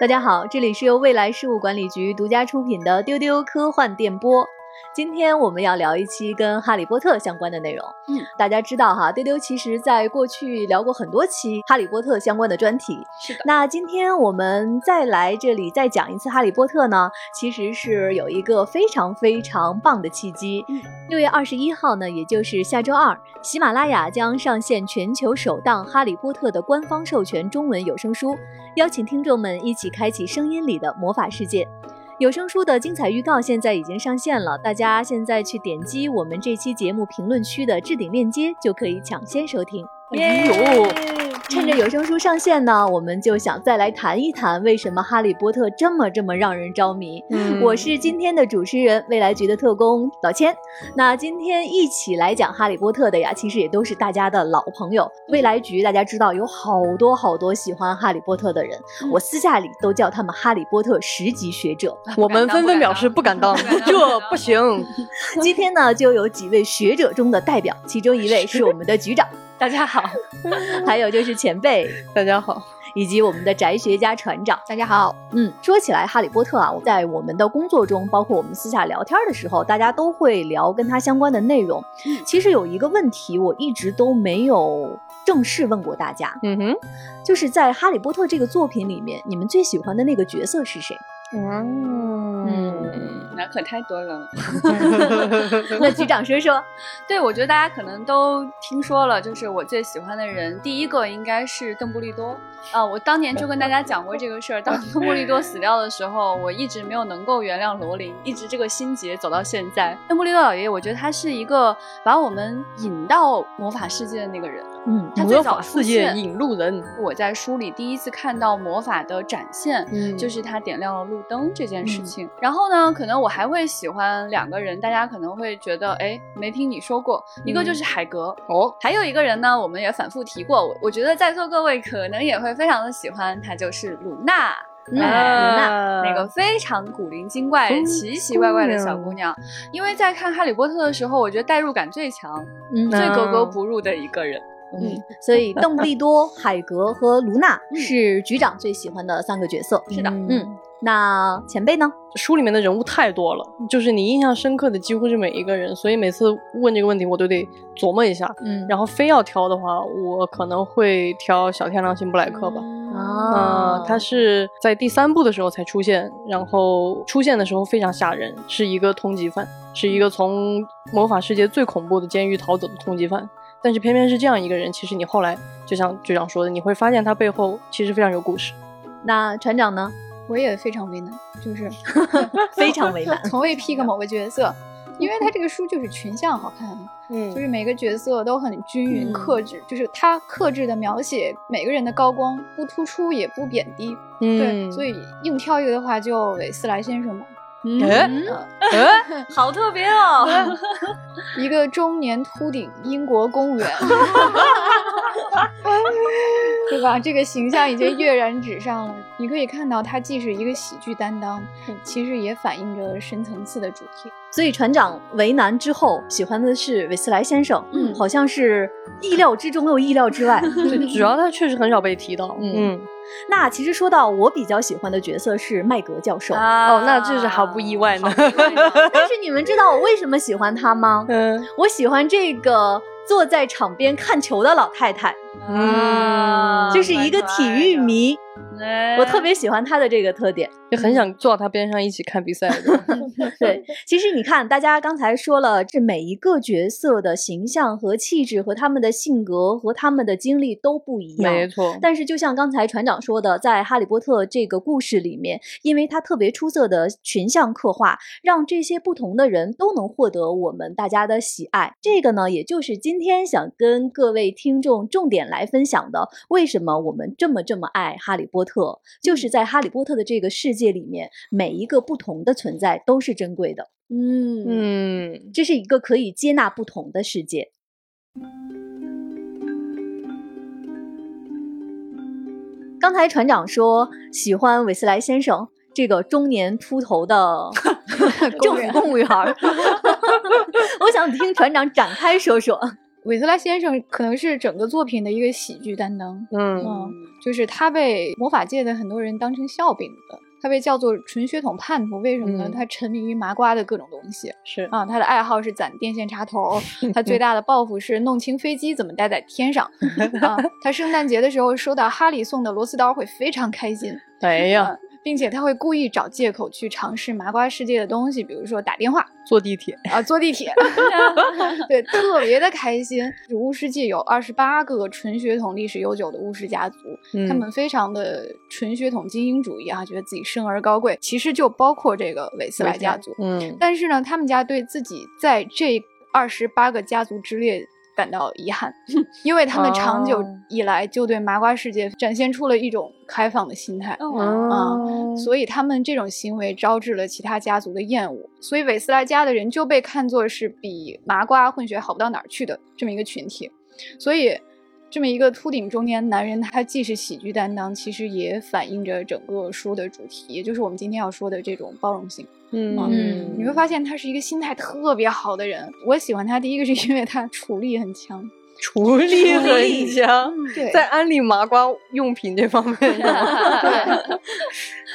大家好，这里是由未来事务管理局独家出品的丢丢科幻电波。今天我们要聊一期跟哈利波特相关的内容。嗯，大家知道哈，丢丢其实在过去聊过很多期哈利波特相关的专题。是的，那今天我们再来这里再讲一次哈利波特呢，其实是有一个非常非常棒的契机。嗯六月二十一号呢，也就是下周二，喜马拉雅将上线全球首档哈利波特的官方授权中文有声书，邀请听众们一起开启声音里的魔法世界。有声书的精彩预告现在已经上线了，大家现在去点击我们这期节目评论区的置顶链接，就可以抢先收听。哎呦，趁着有声书上线呢，我们就想再来谈一谈为什么哈利波特这么这么让人着迷。嗯我是今天的主持人，未来局的特工老千。那今天一起来讲哈利波特的呀，其实也都是大家的老朋友。未来局大家知道有好多好多喜欢哈利波特的人，嗯我私下里都叫他们哈利波特十级学者。我们纷纷表示不敢当，这不行。今天呢，就有几位学者中的代表，其中一位是我们的局长，大家好，还有就是前辈，大家好，以及我们的宅学家船长。大家好。嗯，说起来，哈利波特啊，在我们的工作中，包括我们私下聊天的时候，大家都会聊跟他相关的内容。嗯其实有一个问题，我一直都没有正式问过大家，嗯哼，就是在《哈利波特》这个作品里面，你们最喜欢的那个角色是谁？嗯，那可太多了。那局长说说。对，我觉得大家可能都听说了，就是我最喜欢的人，第一个应该是邓布利多啊。我当年就跟大家讲过这个事儿，当邓布利多死掉的时候，我一直没有能够原谅罗琳，一直这个心结走到现在。邓布利多老爷爷，我觉得他是一个把我们引到魔法世界的那个人。嗯他最魔法世界引路人，我在书里第一次看到魔法的展现，嗯就是他点亮了路灯这件事嗯情。然后呢，可能我还会喜欢两个人，大家可能会觉得，哎，没听你说过，一个就是海格。哦，还有一个人呢，我们也反复提过，我我觉得在座各位可能也会非常的喜欢，她就是鲁娜，鲁娜啊那个非常古灵精怪、嗯奇奇怪怪的小姑娘。因为在看《哈利波特》的时候，我觉得代入感最强、嗯最格格不入的一个人。嗯，所以邓布利多、海格和卢娜嗯是局长最喜欢的三个角色。是的嗯，那前辈呢？书里面的人物太多了，就是你印象深刻的几乎是每一个人，所以每次问这个问题我都得琢磨一下。嗯然后非要挑的话，我可能会挑小天狼星布莱克吧。啊嗯，他是在第三部的时候才出现，然后出现的时候非常吓人，是一个通缉犯，是一个从魔法世界最恐怖的监狱逃走的通缉犯。但是偏偏是这样一个人，其实你后来就像局长说的，你会发现他背后其实非常有故事。那船长呢？我也非常为难，就是 非常为难。从未 pick 某个角色，因为他这个书就是群像好看，嗯就是每个角色都很均匀嗯克制，就是他克制的描写每个人的高光，不突出也不贬低。嗯对，嗯，所以硬挑一个的话，就韦斯莱先生吧，哎嗯？哎，好特别哦！一个中年秃顶英国公务员，对吧？这个形象已经跃然纸上了。你可以看到，他既是一个喜剧担当，其实也反映着深层次的主题。所以船长为难之后，喜欢的是韦斯莱先生。嗯好像是意料之中又意料之外。对，主要他确实很少被提到。嗯嗯，那其实说到我比较喜欢的角色是麦格教授。哦，那这是毫不意外呢。但是你们知道我为什么喜欢他吗？嗯我喜欢这个坐在场边看球的老太太，嗯，就是一个体育迷。哎我特别喜欢他的这个特点。就很想坐到他边上一起看比赛。对，其实你看，大家刚才说了，这每一个角色的形象和气质和他们的性格和他们的经历都不一样。没错，但是，就像刚才船长说的，在《哈利波特》这个故事里面，因为他特别出色的群像刻画，让这些不同的人都能获得我们大家的喜爱。这个呢，也就是今天想跟各位听众重点来分享的，为什么我们这么这么爱哈利波特，就是在哈利波特的这个世界里面，每一个不同的存在都是珍贵的。嗯嗯，这是一个可以接纳不同的世界。刚才船长说喜欢韦斯莱先生这个中年秃头的政府公务员儿 我想听船长展开说说。韦斯拉先生可能是整个作品的一个喜剧担当，嗯嗯，就是他被魔法界的很多人当成笑柄的，他被叫做纯血统叛徒，为什么呢？嗯他沉迷于麻瓜的各种东西是啊，他的爱好是攒电线插头，他最大的抱负是弄清飞机怎么待在天上 啊。他圣诞节的时候收到哈利送的螺丝刀会非常开心，哎呀啊，并且他会故意找借口去尝试麻瓜世界的东西，比如说打电话。坐地铁，啊，坐地铁，对，特别的开心。巫师界有二十八个纯血统历史悠久的巫师家族，嗯他们非常的纯血统精英主义啊，觉得自己生而高贵。其实就包括这个韦斯莱家族，嗯但是呢，他们家对自己在这二十八个家族之列感到遗憾，因为他们长久哦以来就对麻瓜世界展现出了一种开放的心态。哦，啊所以他们这种行为招致了其他家族的厌恶，所以韦斯莱家的人就被看作是比麻瓜混血好不到哪儿去的这么一个群体。所以，这么一个秃顶中年男人，他既是喜剧担当，其实也反映着整个书的主题，也就是我们今天要说的这种包容性。嗯你会发现他是一个心态特别好的人。我喜欢他，第一个是因为他 处力很强，处理很强，对在安利麻瓜用品这方面是吗，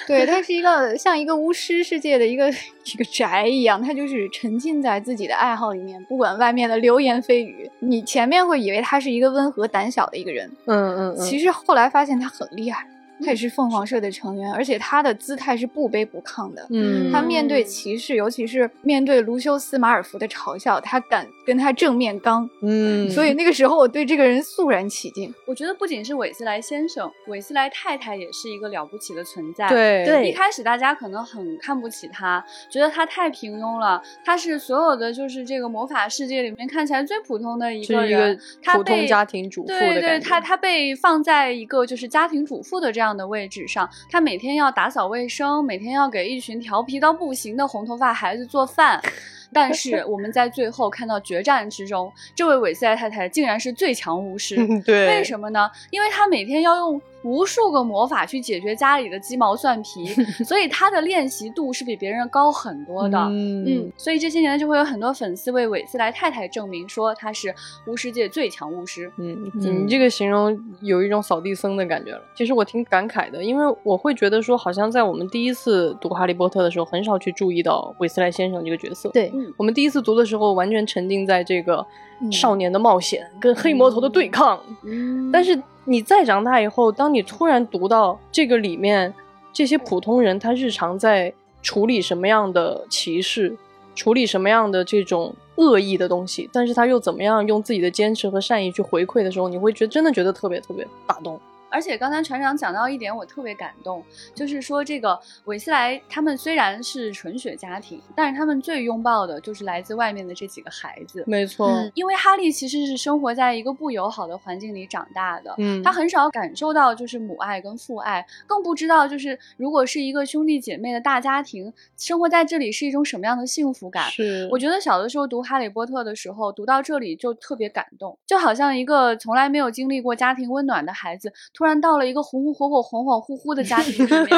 对，对，他是一个像一个巫师世界的一个一个宅一样，他就是沉浸在自己的爱好里面，不管外面的流言蜚语。你前面会以为他是一个温和胆小的一个人，嗯嗯嗯，其实后来发现他很厉害，他也是凤凰社的成员，而且他的姿态是不卑不亢的。嗯他面对歧视，尤其是面对卢修斯·马尔福的嘲笑，他敢跟他正面刚。嗯，所以那个时候，我对这个人肃然起敬。我觉得不仅是韦斯莱先生，韦斯莱太太也是一个了不起的存在。。对对一开始大家可能很看不起他，觉得他太平庸了。他是所有的就是这个魔法世界里面看起来最普通的一个是一个人，他普通被家庭主妇的对对，感觉他他被放在一个就是家庭主妇的这样的位置上，他每天要打扫卫生，每天要给一群调皮到不行的红头发孩子做饭。但是我们在最后看到决战之中，这位韦斯莱太太竟然是最强巫师。对，为什么呢？因为她每天要用无数个魔法去解决家里的鸡毛蒜皮，所以他的练习度是比别人高很多的。嗯嗯，所以这些年就会有很多粉丝为韦斯莱太太证明说他是巫师界最强巫师。嗯，嗯你这个形容有一种扫地僧的感觉了。其实我挺感慨的，因为我会觉得说，好像在我们第一次读《哈利波特》的时候，很少去注意到韦斯莱先生这个角色。对，我们第一次读的时候，完全沉浸在这个嗯少年的冒险、跟黑魔头的对抗。嗯但是你再长大以后，当你突然读到这个里面这些普通人他日常在处理什么样的歧视，处理什么样的这种恶意的东西，但是他又怎么样用自己的坚持和善意去回馈的时候，你会觉得真的觉得特别特别打动。而且刚才船长讲到一点，我特别感动，就是说这个韦斯莱他们虽然是纯血家庭，但是他们最拥抱的就是来自外面的这几个孩子。没错，嗯因为哈利其实是生活在一个不友好的环境里长大的，嗯他很少感受到就是母爱跟父爱，更不知道就是如果是一个兄弟姐妹的大家庭，生活在这里是一种什么样的幸福感。是我觉得小的时候读《哈利波特》的时候，读到这里就特别感动，就好像一个从来没有经历过家庭温暖的孩子，突然到了一个红红火火、恍恍惚惚的家庭里面。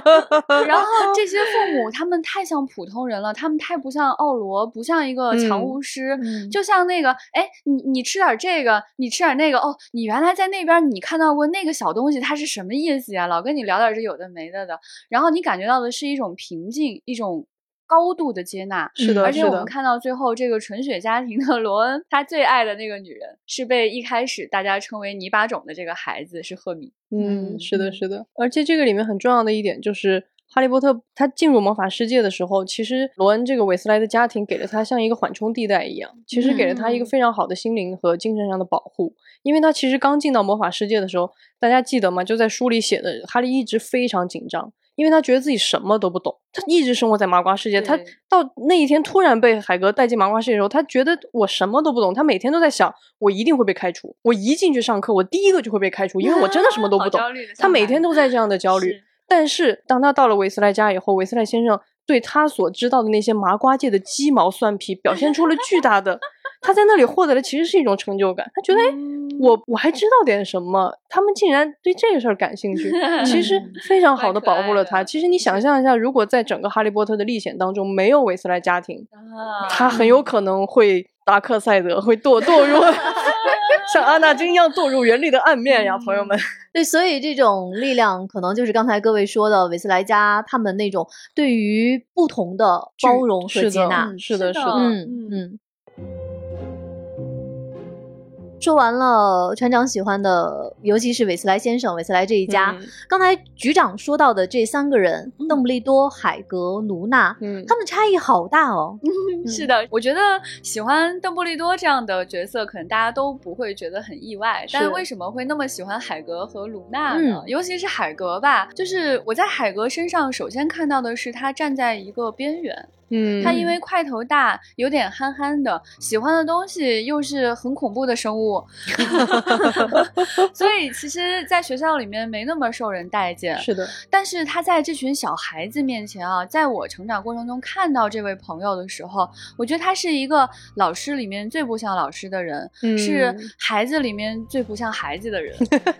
然后这些父母他们太像普通人了，他们太不像奥罗，不像一个强嗯巫师，嗯就像那个，哎，你你吃点这个，你吃点那个，哦，你原来在那边你看到过那个小东西，它是什么意思呀？老跟你聊点这有的没的的，然后你感觉到的是一种平静，一种高度的接纳。是的，而且我们看到最后，这个纯血家庭的罗恩，他最爱的那个女人，是被一开始大家称为泥巴种的这个孩子是赫敏。嗯，是的，嗯是的。而且这个里面很重要的一点就是，哈利波特他进入魔法世界的时候，其实罗恩这个韦斯莱的家庭给了他像一个缓冲地带一样，其实给了他一个嗯非常好的心灵和精神上的保护。因为他其实刚进到魔法世界的时候，大家记得吗？就在书里写的，哈利一直非常紧张。因为他觉得自己什么都不懂，他一直生活在麻瓜世界。他到那一天突然被海格带进麻瓜世界的时候，他觉得我什么都不懂。他每天都在想，我一定会被开除。我一进去上课，我第一个就会被开除，因为我真的什么都 不懂。他每天都在这样的焦虑是。但是当他到了韦斯莱家以后，韦斯莱先生对他所知道的那些麻瓜界的鸡毛蒜皮表现出了巨大的，他在那里获得的其实是一种成就感。他觉得，哎，嗯我我还知道点什么，他们竟然对这个事儿感兴趣，其实非常好的保护了他。其实你想象一下，如果在整个哈利波特的历险当中没有韦斯莱家庭，啊他很有可能会达克赛德，会堕堕入 像阿纳金一样堕入原力的暗面呀，朋友们。对，所以这种力量可能就是刚才各位说的韦斯莱家他们那种对于不同的包容和接纳。是的，是的是的，嗯嗯。说完了船长喜欢的，尤其是韦斯莱先生、韦斯莱这一家。嗯刚才局长说到的这三个人，邓布利多、海格、卢娜，嗯他们差异好大哦。是的，我觉得喜欢邓布利多这样的角色，可能大家都不会觉得很意外。但是为什么会那么喜欢海格和卢娜呢？嗯尤其是海格吧，就是我在海格身上首先看到的是他站在一个边缘，嗯，他因为块头大，有点憨憨的，喜欢的东西又是很恐怖的生物，所以其实，在学校里面没那么受人待见。是的，但是他在这群小孩子面前啊，在我成长过程中看到这位朋友的时候，我觉得他是一个老师里面最不像老师的人，嗯是孩子里面最不像孩子的人。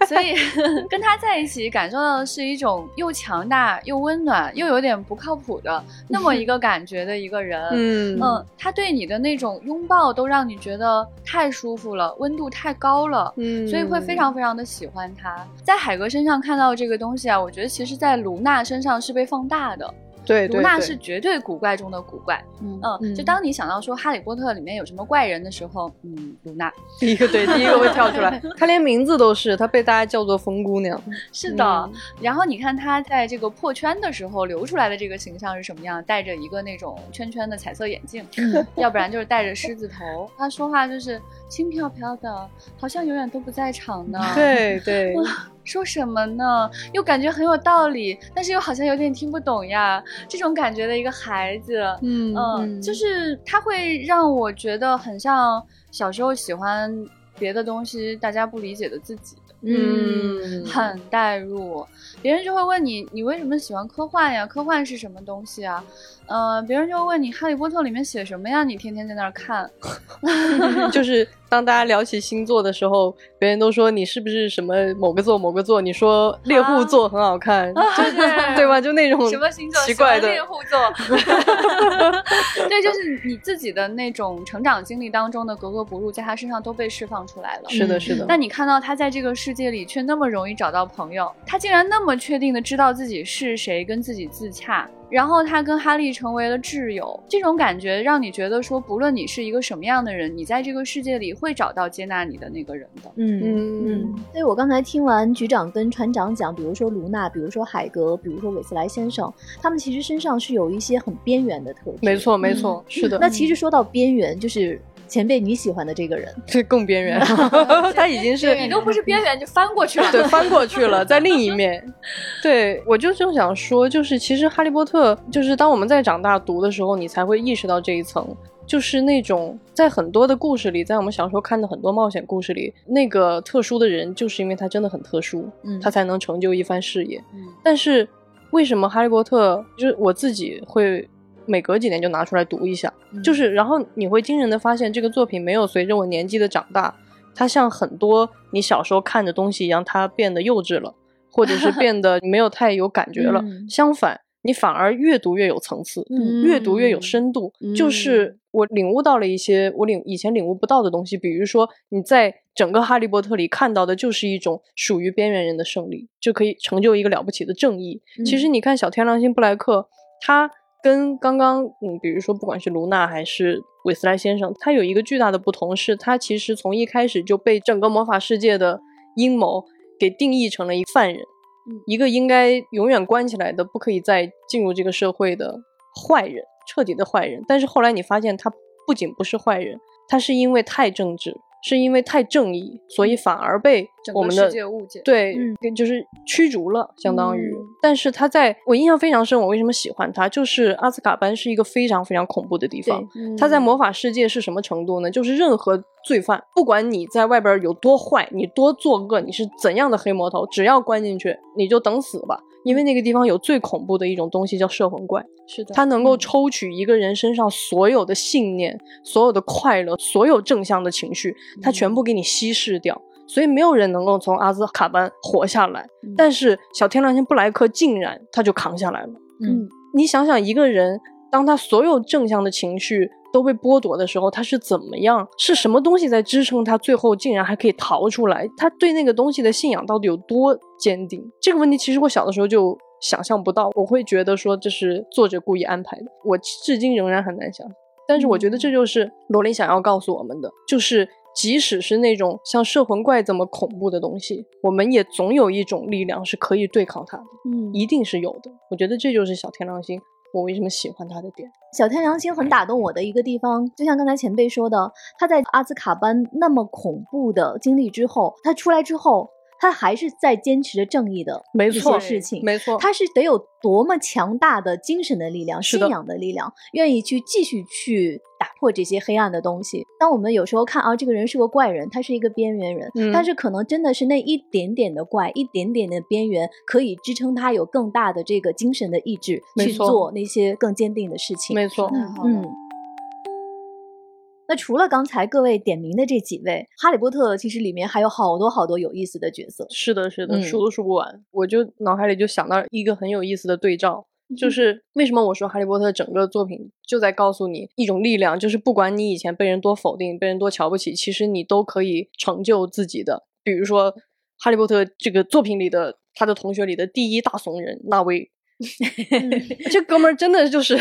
所以 跟他在一起，感受到的是一种又强大又温暖又有点不靠谱的那么一个感觉的一个人。嗯嗯，他对你的那种拥抱都让你觉得太舒服了，温度太高了。嗯所以会非常非常的喜欢他。在海哥身上看到这个东西啊，我觉得其实在卢娜身上是被放大的。对对对卢娜是绝对古怪中的古怪。嗯嗯，就当你想到说《哈利波特》里面有什么怪人的时候，嗯，卢娜第一个对第一个会跳出来，她连名字都是，她被大家叫做疯姑娘。是的。嗯然后你看她在这个破圈的时候流出来的这个形象是什么样？戴着一个那种圈圈的彩色眼镜，嗯要不然就是戴着狮子头。她说话就是轻飘飘的，好像永远都不在场呢。。对对，说什么呢？又感觉很有道理，但是又好像有点听不懂呀。这种感觉的一个孩子，嗯嗯，嗯就是他会让我觉得很像小时候喜欢别的东西，大家不理解的自己。嗯很代入，别人就会问你，你为什么喜欢科幻呀？科幻是什么东西啊？呃，别人就会问你，《哈利波特》里面写什么呀？你天天在那儿看，就是当大家聊起星座的时候，别人都说你是不是什么某个座某个座？你说猎户座很好看，就是 对吧？就那种什么星座？奇怪的猎户座。对，就是你自己的那种成长经历当中的格格不入，在他身上都被释放出来了。是的，是的。但你看到他在这个世界里却那么容易找到朋友，他竟然那么确定的知道自己是谁，跟自己自洽，然后他跟哈利成为了挚友，这种感觉让你觉得说，不论你是一个什么样的人，你在这个世界里会找到接纳你的那个人的。嗯嗯嗯，所以我刚才听完局长跟船长讲，比如说卢娜，比如说海格，比如说韦斯莱先生，他们其实身上是有一些很边缘的特质。没错，没错，是的。那其实说到边缘，就是前辈你喜欢的这个人，这更边缘，他已经是你都不是边缘就翻过去了。对，翻过去了，在另一面。对我就正想说，就是其实《哈利波特》，就是当我们在长大读的时候，你才会意识到这一层，就是那种在很多的故事里，在我们小时候看的很多冒险故事里，那个特殊的人，就是因为他真的很特殊，嗯他才能成就一番事业。嗯但是为什么《哈利波特》就是我自己会每隔几年就拿出来读一下，嗯就是然后你会惊人的发现，这个作品没有随着我年纪的长大，它像很多你小时候看的东西一样，它变得幼稚了，或者是变得没有太有感觉了。嗯相反，你反而越读越有层次，嗯越读越有深度。就是我领悟到了一些我领以前领悟不到的东西，比如说你在整个《哈利波特》里看到的就是一种属于边缘人的胜利，就可以成就一个了不起的正义。其实你看小天狼星布莱克，他跟刚刚嗯，比如说不管是卢娜还是韦斯莱先生，他有一个巨大的不同是，他其实从一开始就被整个魔法世界的阴谋给定义成了一犯人，一个应该永远关起来的、不可以再进入这个社会的坏人，彻底的坏人。但是后来你发现，他不仅不是坏人，他是因为太正直，是因为太正义，所以反而被我们的世界误解。对，嗯就是驱逐了，相当于。嗯但是他在我印象非常深，我为什么喜欢他？就是阿斯卡班是一个非常非常恐怖的地方。他在魔法世界是什么程度呢？就是任何罪犯，不管你在外边有多坏，你多作恶，你是怎样的黑魔头，只要关进去，你就等死吧。因为那个地方有最恐怖的一种东西，叫摄魂怪。是的它能够抽取一个人身上所有的信念、所有的快乐、所有正向的情绪，它全部给你稀释掉。所以没有人能够从阿兹卡班活下来，但是小天狼星布莱克竟然他就扛下来了。嗯你想想，一个人当他所有正向的情绪都被剥夺的时候，他是怎么样？是什么东西在支撑他？最后竟然还可以逃出来？他对那个东西的信仰到底有多坚定？这个问题其实我小的时候就想象不到，我会觉得说这是作者故意安排的，我至今仍然很难想。但是我觉得这就是罗琳想要告诉我们的，就是即使是那种像摄魂怪这么恐怖的东西，我们也总有一种力量是可以对抗它的，嗯，一定是有的。我觉得这就是小天狼星，我为什么喜欢他的点。小天狼星很打动我的一个地方，就像刚才前辈说的，他在阿兹卡班那么恐怖的经历之后，他出来之后。他还是在坚持着正义的没错事情，没错，他是得有多么强大的精神的力量、信仰的力量，愿意去继续去打破这些黑暗的东西。当我们有时候看啊，这个人是个怪人，他是一个边缘人，嗯但是可能真的是那一点点的怪，一点点的边缘，可以支撑他有更大的这个精神的意志去做那些更坚定的事情。没错，嗯嗯。那除了刚才各位点名的这几位，《哈利波特》其实里面还有好多好多有意思的角色。是的，是的，嗯数都数不完。我就脑海里就想到一个很有意思的对照，就是为什么我说《哈利波特》整个作品就在告诉你一种力量，就是不管你以前被人多否定、被人多瞧不起，其实你都可以成就自己的。比如说，《哈利波特》这个作品里的他的同学里的第一大怂人纳威，这哥们儿真的就是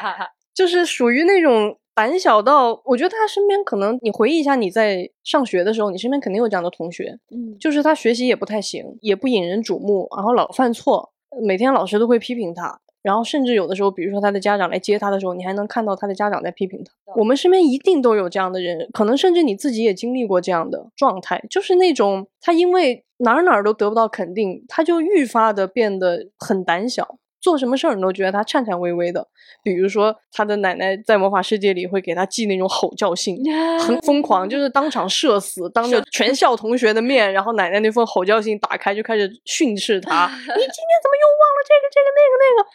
就是属于那种胆小到，我觉得他身边可能你回忆一下你在上学的时候，你身边肯定有这样的同学，嗯，就是他学习也不太行，也不引人瞩目，然后老犯错，每天老师都会批评他。然后甚至有的时候，比如说他的家长来接他的时候，你还能看到他的家长在批评他。我们身边一定都有这样的人，可能甚至你自己也经历过这样的状态，就是那种他因为哪儿哪儿都得不到肯定，他就愈发的变得很胆小，做什么事儿你都觉得他颤颤巍巍的。比如说他的奶奶在魔法世界里会给他寄那种吼叫信，很疯狂，就是当场社死，当着全校同学的面，然后奶奶那封吼叫信打开就开始训斥他：“你今天怎么又忘了这个这个那个那个？”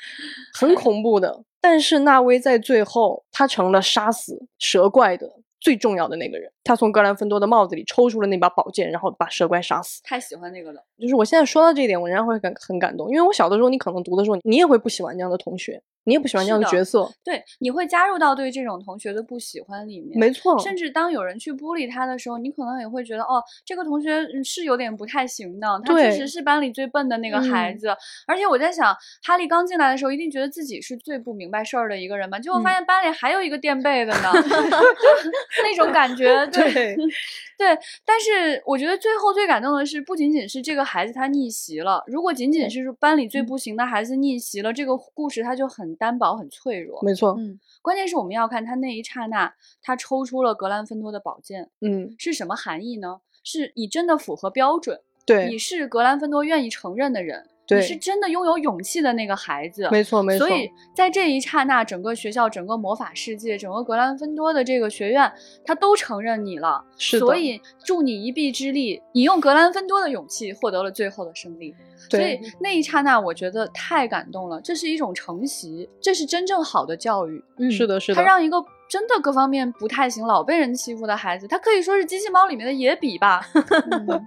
很恐怖的。但是纳威在最后，他成了杀死蛇怪的最重要的那个人。他从格兰芬多的帽子里抽出了那把宝剑，然后把蛇怪杀死。太喜欢那个了。就是我现在说到这一点，我仍然会感很感动，因为我小的时候，你可能读的时候，你也会不喜欢这样的同学，你也不喜欢这样的角色，对，你会加入到对这种同学的不喜欢里面。没错，甚至当有人去孤立他的时候，你可能也会觉得，哦，这个同学嗯是有点不太行的，他确实是班里最笨的那个孩嗯子。而且我在想，哈利刚进来的时候，一定觉得自己是最不明白事儿的一个人吧？结果嗯发现班里还有一个垫背的呢，那种感觉，对对 对。但是我觉得最后最感动的是，不仅仅是这个孩子他逆袭了，如果仅仅是班里最不行的孩子逆袭了，这个故事它就很单薄、很脆弱。没错，嗯关键是我们要看他那一刹那，他抽出了格兰芬多的宝剑嗯，是什么含义呢？是你真的符合标准，对你，是格兰芬多愿意承认的人，对你是真的拥有勇气的那个孩子。没错，没错，所以在这一刹那，整个学校、整个魔法世界、整个格兰芬多的这个学院，他都承认你了。是的所以助你一臂之力，你用格兰芬多的勇气获得了最后的胜利。所以，那一刹那，我觉得太感动了。这是一种承袭，这是真正好的教育。嗯，是的，是的，他让一个真的各方面不太行、老被人欺负的孩子，他可以说是机器猫里面的野比吧。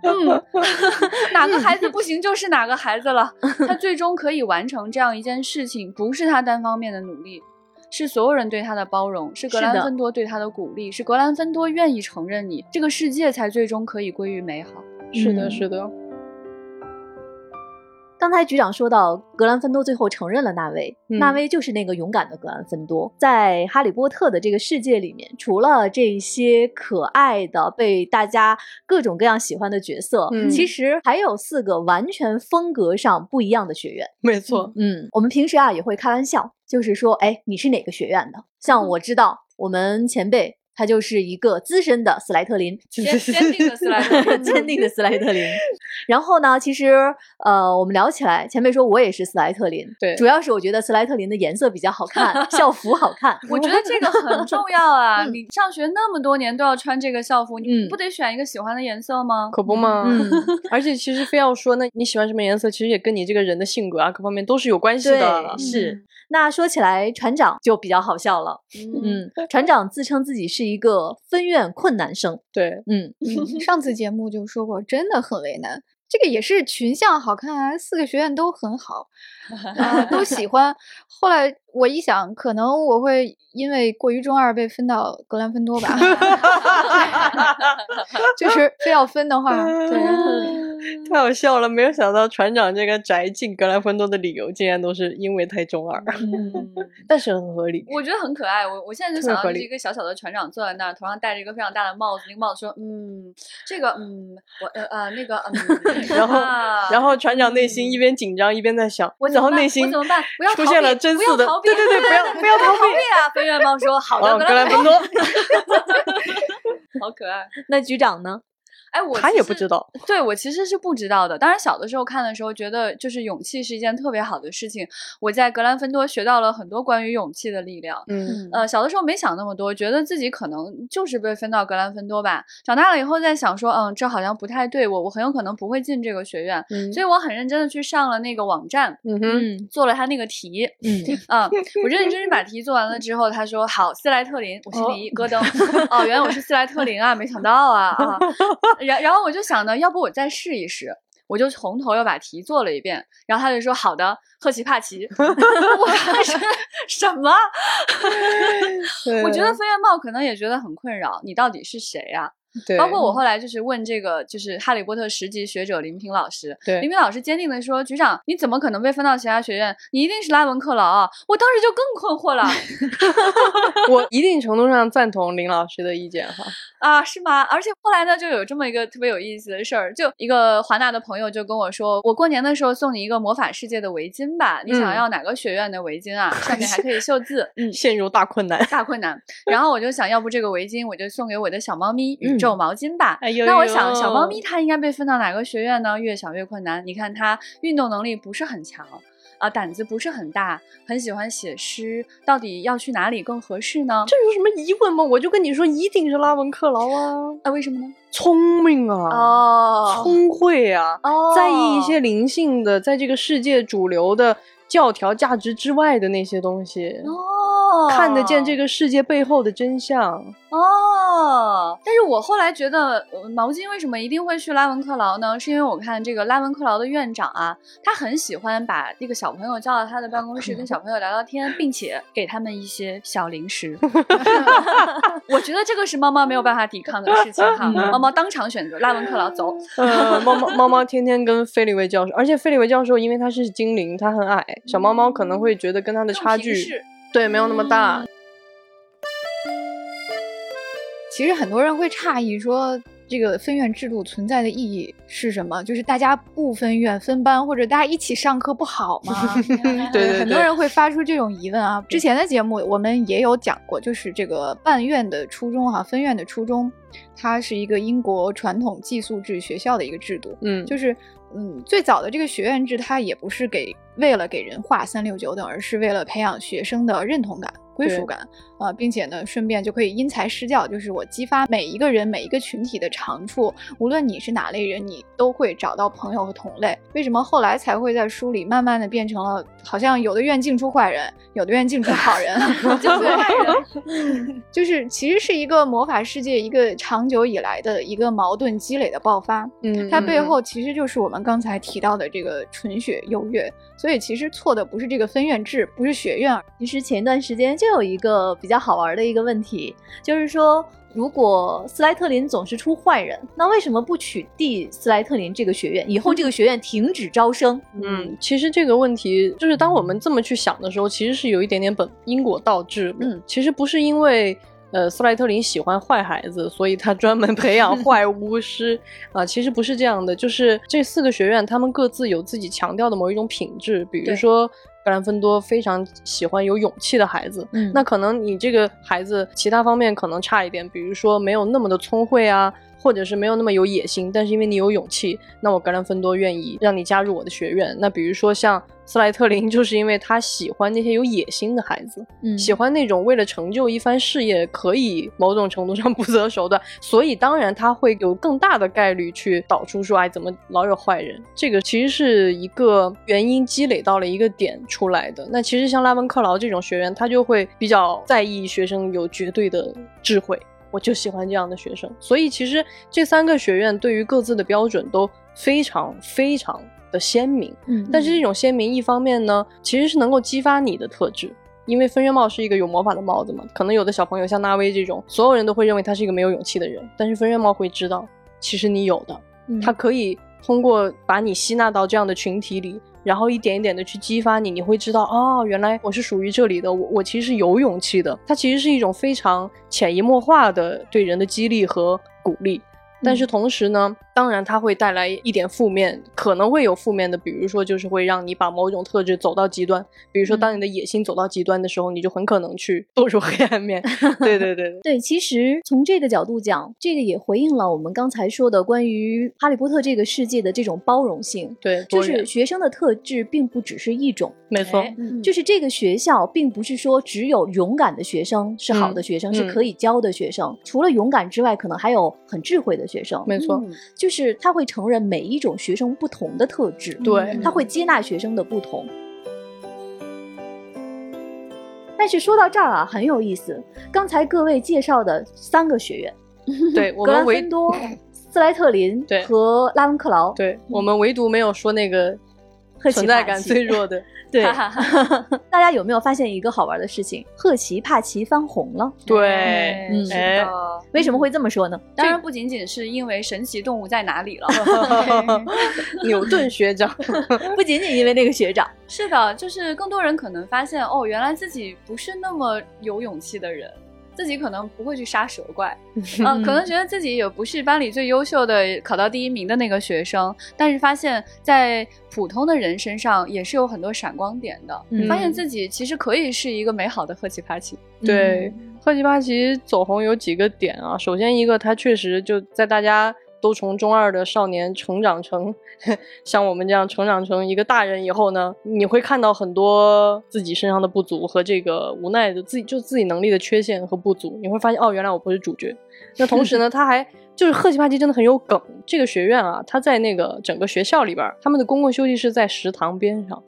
嗯，哪个孩子不行就是哪个孩子了。他最终可以完成这样一件事情，不是他单方面的努力，是所有人对他的包容，是格兰芬多对他的鼓励，是格兰芬多愿意承认你，这个世界才最终可以归于美好。是的，嗯是的，刚才局长说到，格兰芬多最后承认了纳威，嗯纳威就是那个勇敢的格兰芬多。在哈利波特的这个世界里面，除了这些可爱的被大家各种各样喜欢的角色，嗯其实还有四个完全风格上不一样的学院。没错，嗯，我们平时啊也会开玩笑，就是说，哎，你是哪个学院的？像我知道我们前辈。他就是一个资深的斯莱特林，坚坚定的斯莱特林 坚定的斯莱特林。然后呢，其实呃，我们聊起来，前辈说我也是斯莱特林，对主要是我觉得斯莱特林的颜色比较好看，校服好看。我觉得这个很重要啊！嗯你上学那么多年都要穿这个校服，你嗯不得选一个喜欢的颜色吗？可不嘛。嗯，而且其实非要说，那你喜欢什么颜色，其实也跟你这个人的性格啊，各方面都是有关系的对，。是。那说起来，船长就比较好笑了。嗯，船长自称自己是是一个分院困难生。对，嗯，嗯，上次节目就说过，真的很为难。这个也是群像好看啊，四个学院都很好，啊、都喜欢。后来我一想，可能我会因为过于中二被分到格兰芬多吧，就是非要分的话，对，太好笑了！没有想到船长这个宅进格兰芬多的理由，竟然都是因为太中二，嗯 但是很合理。我觉得很可爱。我我现在就想到是一个小小的船长坐在那儿，头上戴着一个非常大的帽子，那个帽子说：“嗯，这个，嗯，我呃呃那个，嗯。”然后，啊然后船长内心一边紧张一边在想，我然后内心我怎么办？不要出现了真嗣的逃，避对对对，不要 不要逃避。啊！分院猫说：“好的，格兰芬多，好可爱。那局长呢？哎，我他其实也不知道。对我其实是不知道的。当然，小的时候看的时候，觉得就是勇气是一件特别好的事情。我在格兰芬多学到了很多关于勇气的力量。嗯，呃，小的时候没想那么多，觉得自己可能就是被分到格兰芬多吧。长大了以后再想说，嗯，这好像不太对我，我很有可能不会进这个学院。嗯所以我很认真的去上了那个网站，嗯哼，嗯做了他那个题。嗯，嗯，我认认真真把题做完了之后，他说好，斯莱特林，我心里一咯噔，哦，原来我是斯莱特林啊，没想到啊啊，然然后我就想呢，要不我再试一试。我就从头又把题做了一遍，然后他就说好的，赫奇帕奇。我 什么？我觉得飞燕帽可能也觉得很困扰，你到底是谁呀、对，包括我后来就是问这个，就是哈利波特十级学者林平老师，对林平老师坚定的说：“局长，你怎么可能被分到其他学院？你一定是拉文克劳啊！”我当时就更困惑了 我一定程度上赞同林老师的意见哈。啊，是吗？而且后来呢，就有这么一个特别有意思的事儿，就一个华纳的朋友就跟我说：“我过年的时候送你一个魔法世界的围巾吧，你想嗯要哪个学院的围巾啊？上面还可以绣字。”嗯，陷入大困难。大困难。然后我就想要不这个围巾我就送给我的小猫咪宇宙毛巾吧。哎呦那我想小猫咪它应该被分到哪个学院呢？越想越困难。你看它运动能力不是很强。啊，胆子不是很大，很喜欢写诗，到底要去哪里更合适呢？这有什么疑问吗？我就跟你说，一定是拉文克劳啊，啊，为什么呢？聪明啊，哦聪慧啊，哦在意一些灵性的，在这个世界主流的教条价值之外的那些东西，哦，看得见这个世界背后的真相。哦，但是我后来觉得，呃毛巾为什么一定会去拉文克劳呢？是因为我看这个拉文克劳的院长啊，他很喜欢把那个小朋友叫到他的办公室，跟小朋友聊聊天，并且给他们一些小零食。我觉得这个是猫猫没有办法抵抗的事情哈，猫猫当场选择拉文克劳走。呃，猫猫猫猫天天跟菲利维教授，而且菲利维教授因为他是精灵，他很矮，小猫猫可能会觉得跟他的差距对没有那么大。其实很多人会诧异说，这个分院制度存在的意义是什么？就是大家不分院分班，或者大家一起上课不好吗？对对很多人会发出这种疑问啊。之前的节目我们也有讲过，就是这个办院的初衷哈、分院的初衷，它是一个英国传统寄宿制学校的一个制度。嗯，就是嗯，最早的这个学院制，它也不是给为了给人划三六九等，而是为了培养学生的认同感、归属感啊、并且呢，顺便就可以因材施教，就是我激发每一个人、每一个群体的长处，无论你是哪类人，你都会找到朋友和同类。为什么后来才会在书里慢慢的变成了，好像有的愿净出坏人，有的愿净出好人，净出坏人。就是其实是一个魔法世界一个长久以来的一个矛盾积累的爆发。嗯，它背嗯后其实就是我们刚才提到的这个纯血优越，所以其实错的不是这个分院制，不是学院，其实前段时间就有一个比较好玩的一个问题，就是说，如果斯莱特林总是出坏人，那为什么不取缔斯莱特林这个学院？以后这个学院停止招生？嗯，其实这个问题就是当我们这么去想的时候，其实是有一点点本因果倒置。嗯，其实不是因为呃斯莱特林喜欢坏孩子，所以他专门培养坏巫师啊、其实不是这样的。就是这四个学院，他们各自有自己强调的某一种品质，比如说。格兰芬多非常喜欢有勇气的孩子，嗯那可能你这个孩子其他方面可能差一点，比如说没有那么的聪慧啊，或者是没有那么有野心，但是因为你有勇气，那我格兰芬多愿意让你加入我的学院。那比如说像斯莱特林，就是因为他喜欢那些有野心的孩子，嗯喜欢那种为了成就一番事业可以某种程度上不择手段，所以当然他会有更大的概率去导出说，哎，怎么老有坏人？这个其实是一个原因积累到了一个点出来的。那其实像拉文克劳这种学院，他就会比较在意学生有绝对的智慧。我就喜欢这样的学生。所以其实这三个学院对于各自的标准都非常非常的鲜明。嗯但是这种鲜明，一方面呢，其实是能够激发你的特质，因为分院帽是一个有魔法的帽子嘛。可能有的小朋友像纳威这种，所有人都会认为他是一个没有勇气的人，但是分院帽会知道，其实你有的，嗯他可以通过把你吸纳到这样的群体里，然后一点一点的去激发你，你会知道哦，原来我是属于这里的，我我其实是有勇气的。它其实是一种非常潜移默化的对人的激励和鼓励。但是同时呢，当然它会带来一点负面，可能会有负面的，比如说就是会让你把某种特质走到极端，比如说当你的野心走到极端的时候，你就很可能去堕入黑暗面。对对对。对，其实从这个角度讲，这个也回应了我们刚才说的关于哈利波特这个世界的这种包容性。对，就是学生的特质并不只是一种，没错，就是这个学校并不是说只有勇敢的学生是好的学生，嗯。是可以教的学生。除了勇敢之外，可能还有很智慧的学生。没错，嗯就是他会承认每一种学生不同的特质，对他会接纳学生的不同。但是说到这儿啊，很有意思。刚才各位介绍的三个学院，对我格兰们唯芬多、斯莱特林对和拉文克劳，对我们唯独没有说那个存在感最弱的。对，哈哈哈大家有没有发现一个好玩的事情？赫奇帕奇翻红了。对嗯哎是哎的。为什么会这么说呢？当然不仅仅是因为神奇动物在哪里了，牛顿学长，不仅仅因为那个学长，是的，就是更多人可能发现哦，原来自己不是那么有勇气的人，自己可能不会去杀蛇怪，嗯、可能觉得自己也不是班里最优秀的、考到第一名的那个学生，但是发现，在普通的人身上也是有很多闪光点的，嗯发现自己其实可以是一个美好的赫奇帕奇。对，赫奇帕奇走红有几个点啊。首先一个，他确实就在大家都从中二的少年成长成 像我们这样成长成一个大人以后呢，你会看到很多自己身上的不足和这个无奈的自己就自己能力的缺陷和不足。你会发现，哦，原来我不是主角。那同时呢，他还就是赫奇帕奇真的很有梗。这个学院啊，他在那个整个学校里边儿，他们的公共休息室在食堂边上，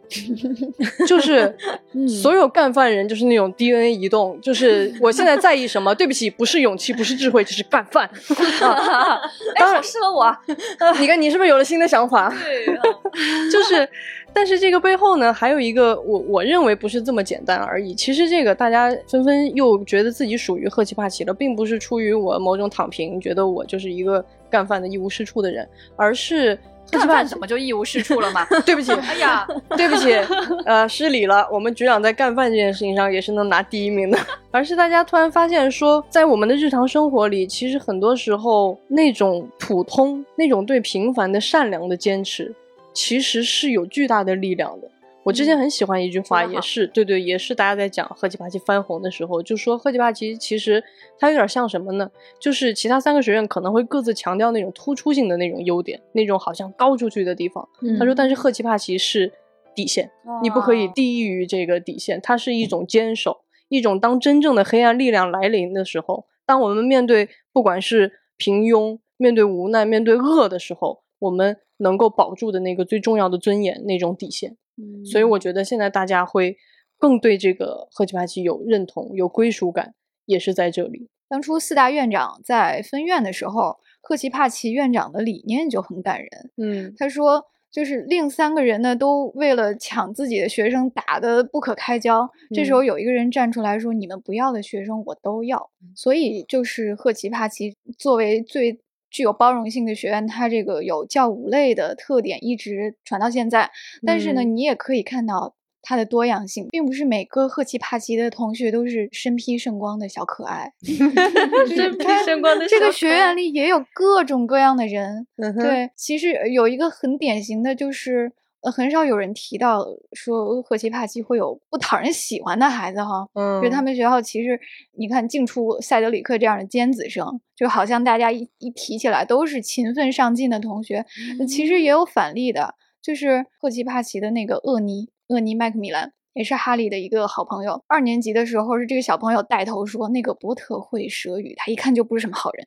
就是嗯所有干饭人就是那种 DNA 移动，就是我现在在意什么？对不起，不是勇气，不是智慧，就是干饭。啊、当然适合我。你看你是不是有了新的想法？对，就是，但是这个背后呢，还有一个我我认为不是这么简单而已。其实这个大家纷纷又觉得自己属于赫奇帕奇了，并不是出于我某种躺平，觉得我就是一个干饭的一无是处的人，而是干饭怎么就一无是处了嘛？对不起，哎呀，对不起，呃，失礼了。我们局长在干饭这件事情上也是能拿第一名的，而是大家突然发现说，在我们的日常生活里，其实很多时候那种普通、那种对平凡的善良的坚持，其实是有巨大的力量的。我之前很喜欢一句话，也是对对，也是大家在讲赫奇帕奇翻红的时候，就说赫奇帕奇其实它有点像什么呢？就是其他三个学院可能会各自强调那种突出性的那种优点，那种好像高出去的地方。他说，但是赫奇帕奇是底线，你不可以哦低于这个底线，它是一种坚守，一种当真正的黑暗力量来临的时候，当我们面对不管是平庸、面对无奈、面对恶的时候，我们能够保住的那个最重要的尊严，那种底线。嗯所以我觉得现在大家会更对这个赫奇帕奇有认同、有归属感，也是在这里。当初四大院长在分院的时候，赫奇帕奇院长的理念就很感人。嗯他说，就是另三个人呢，都为了抢自己的学生打得不可开交。这时候有一个人站出来说：“你们不要的学生我都要。”所以就是赫奇帕奇作为最具有包容性的学院，它这个有教五类的特点一直传到现在。但是呢，嗯你也可以看到。它的多样性，并不是每个赫奇帕奇的同学都是身披圣光的小可爱，身披圣光的这个小可爱学院里也有各种各样的人，嗯，对，其实呃有一个很典型的就是，呃，很少有人提到说赫奇帕奇会有不讨人喜欢的孩子哈。嗯，就是他们学校其实，你看净出塞德里克这样的尖子生，就好像大家一一提起来都是勤奋上进的同学。那其实也有反例的，就是赫奇帕奇的那个厄尼，厄尼麦克米兰。也是哈利的一个好朋友。二年级的时候，是这个小朋友带头说，那个波特会蛇语，他一看就不是什么好人。